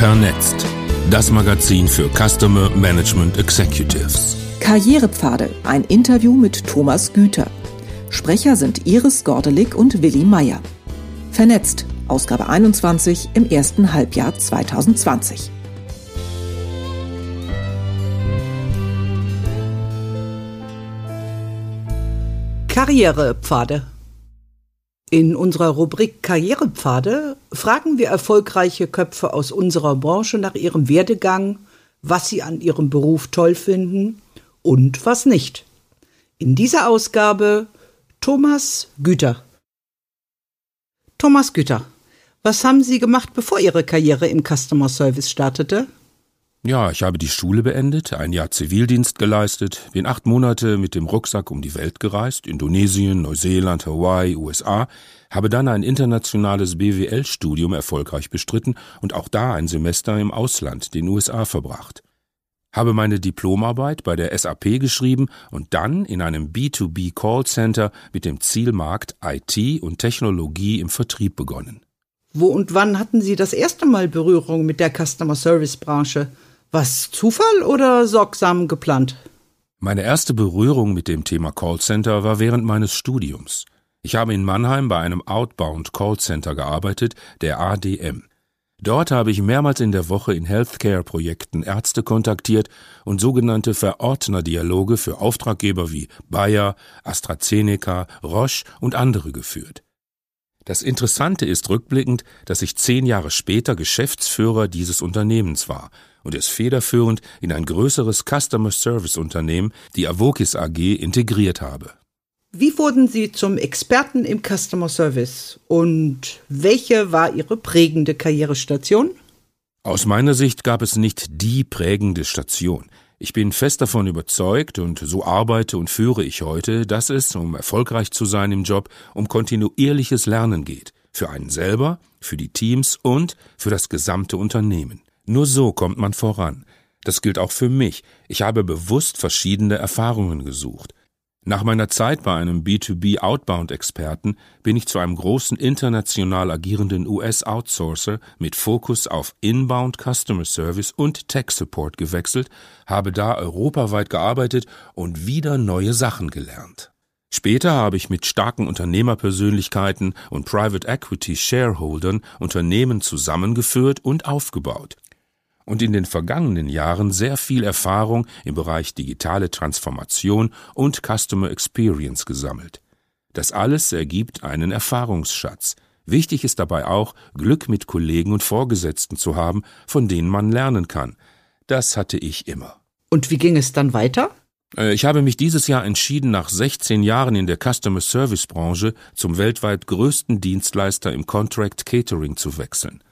Vernetzt. Das Magazin für Customer Management Executives. Karrierepfade. Ein Interview mit Thomas Güter. Sprecher sind Iris Gordelig und Willi Meyer. Vernetzt. Ausgabe 21 im ersten Halbjahr 2020. Karrierepfade. In unserer Rubrik Karrierepfade fragen wir erfolgreiche Köpfe aus unserer Branche nach ihrem Werdegang, was sie an ihrem Beruf toll finden und was nicht. In dieser Ausgabe Thomas Güter. Thomas Güter, was haben Sie gemacht, bevor Ihre Karriere im Customer Service startete? Ja, ich habe die Schule beendet, ein Jahr Zivildienst geleistet, bin acht Monate mit dem Rucksack um die Welt gereist, Indonesien, Neuseeland, Hawaii, USA, habe dann ein internationales BWL-Studium erfolgreich bestritten und auch da ein Semester im Ausland, den USA, verbracht. Habe meine Diplomarbeit bei der SAP geschrieben und dann in einem B2B Callcenter mit dem Zielmarkt IT und Technologie im Vertrieb begonnen. Wo und wann hatten Sie das erste Mal Berührung mit der Customer Service Branche? Was Zufall oder sorgsam geplant? Meine erste Berührung mit dem Thema Callcenter war während meines Studiums. Ich habe in Mannheim bei einem Outbound Callcenter gearbeitet, der ADM. Dort habe ich mehrmals in der Woche in Healthcare-Projekten Ärzte kontaktiert und sogenannte Verordnerdialoge für Auftraggeber wie Bayer, AstraZeneca, Roche und andere geführt. Das Interessante ist rückblickend, dass ich zehn Jahre später Geschäftsführer dieses Unternehmens war und es federführend in ein größeres Customer Service Unternehmen, die Avokis AG, integriert habe. Wie wurden Sie zum Experten im Customer Service und welche war Ihre prägende Karrierestation? Aus meiner Sicht gab es nicht die prägende Station. Ich bin fest davon überzeugt, und so arbeite und führe ich heute, dass es, um erfolgreich zu sein im Job, um kontinuierliches Lernen geht. Für einen selber, für die Teams und für das gesamte Unternehmen. Nur so kommt man voran. Das gilt auch für mich. Ich habe bewusst verschiedene Erfahrungen gesucht. Nach meiner Zeit bei einem B2B Outbound-Experten bin ich zu einem großen international agierenden US-Outsourcer mit Fokus auf Inbound Customer Service und Tech Support gewechselt, habe da europaweit gearbeitet und wieder neue Sachen gelernt. Später habe ich mit starken Unternehmerpersönlichkeiten und Private Equity Shareholdern Unternehmen zusammengeführt und aufgebaut und in den vergangenen Jahren sehr viel Erfahrung im Bereich digitale Transformation und Customer Experience gesammelt. Das alles ergibt einen Erfahrungsschatz. Wichtig ist dabei auch, Glück mit Kollegen und Vorgesetzten zu haben, von denen man lernen kann. Das hatte ich immer. Und wie ging es dann weiter? Äh, ich habe mich dieses Jahr entschieden, nach 16 Jahren in der Customer Service Branche zum weltweit größten Dienstleister im Contract Catering zu wechseln.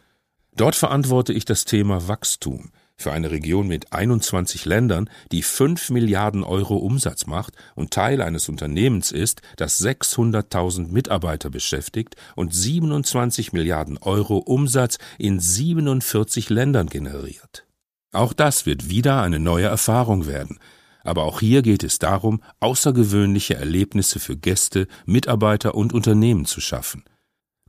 Dort verantworte ich das Thema Wachstum für eine Region mit 21 Ländern, die 5 Milliarden Euro Umsatz macht und Teil eines Unternehmens ist, das 600.000 Mitarbeiter beschäftigt und 27 Milliarden Euro Umsatz in 47 Ländern generiert. Auch das wird wieder eine neue Erfahrung werden. Aber auch hier geht es darum, außergewöhnliche Erlebnisse für Gäste, Mitarbeiter und Unternehmen zu schaffen.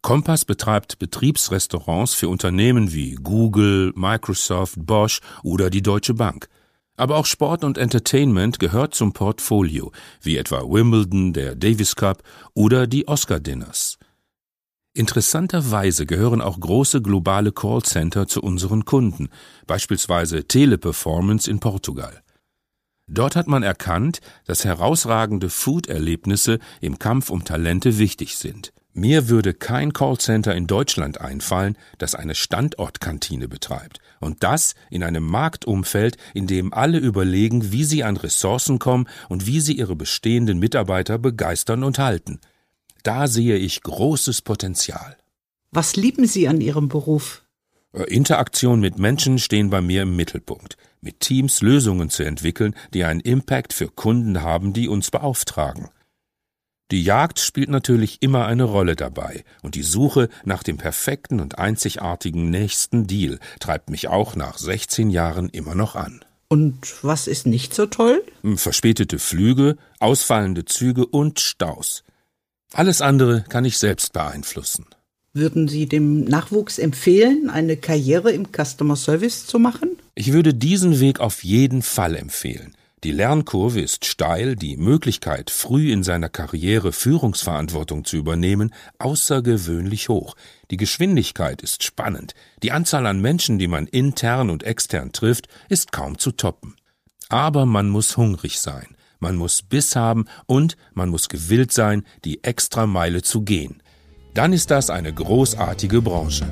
Kompass betreibt Betriebsrestaurants für Unternehmen wie Google, Microsoft, Bosch oder die Deutsche Bank. Aber auch Sport und Entertainment gehört zum Portfolio, wie etwa Wimbledon, der Davis Cup oder die Oscar Dinners. Interessanterweise gehören auch große globale Callcenter zu unseren Kunden, beispielsweise Teleperformance in Portugal. Dort hat man erkannt, dass herausragende Food-Erlebnisse im Kampf um Talente wichtig sind. Mir würde kein Callcenter in Deutschland einfallen, das eine Standortkantine betreibt. Und das in einem Marktumfeld, in dem alle überlegen, wie sie an Ressourcen kommen und wie sie ihre bestehenden Mitarbeiter begeistern und halten. Da sehe ich großes Potenzial. Was lieben Sie an Ihrem Beruf? Äh, Interaktion mit Menschen stehen bei mir im Mittelpunkt. Mit Teams Lösungen zu entwickeln, die einen Impact für Kunden haben, die uns beauftragen. Die Jagd spielt natürlich immer eine Rolle dabei, und die Suche nach dem perfekten und einzigartigen nächsten Deal treibt mich auch nach 16 Jahren immer noch an. Und was ist nicht so toll? Hm, verspätete Flüge, ausfallende Züge und Staus. Alles andere kann ich selbst beeinflussen. Würden Sie dem Nachwuchs empfehlen, eine Karriere im Customer Service zu machen? Ich würde diesen Weg auf jeden Fall empfehlen. Die Lernkurve ist steil, die Möglichkeit, früh in seiner Karriere Führungsverantwortung zu übernehmen, außergewöhnlich hoch. Die Geschwindigkeit ist spannend. Die Anzahl an Menschen, die man intern und extern trifft, ist kaum zu toppen. Aber man muss hungrig sein, man muss Biss haben und man muss gewillt sein, die Extrameile zu gehen. Dann ist das eine großartige Branche.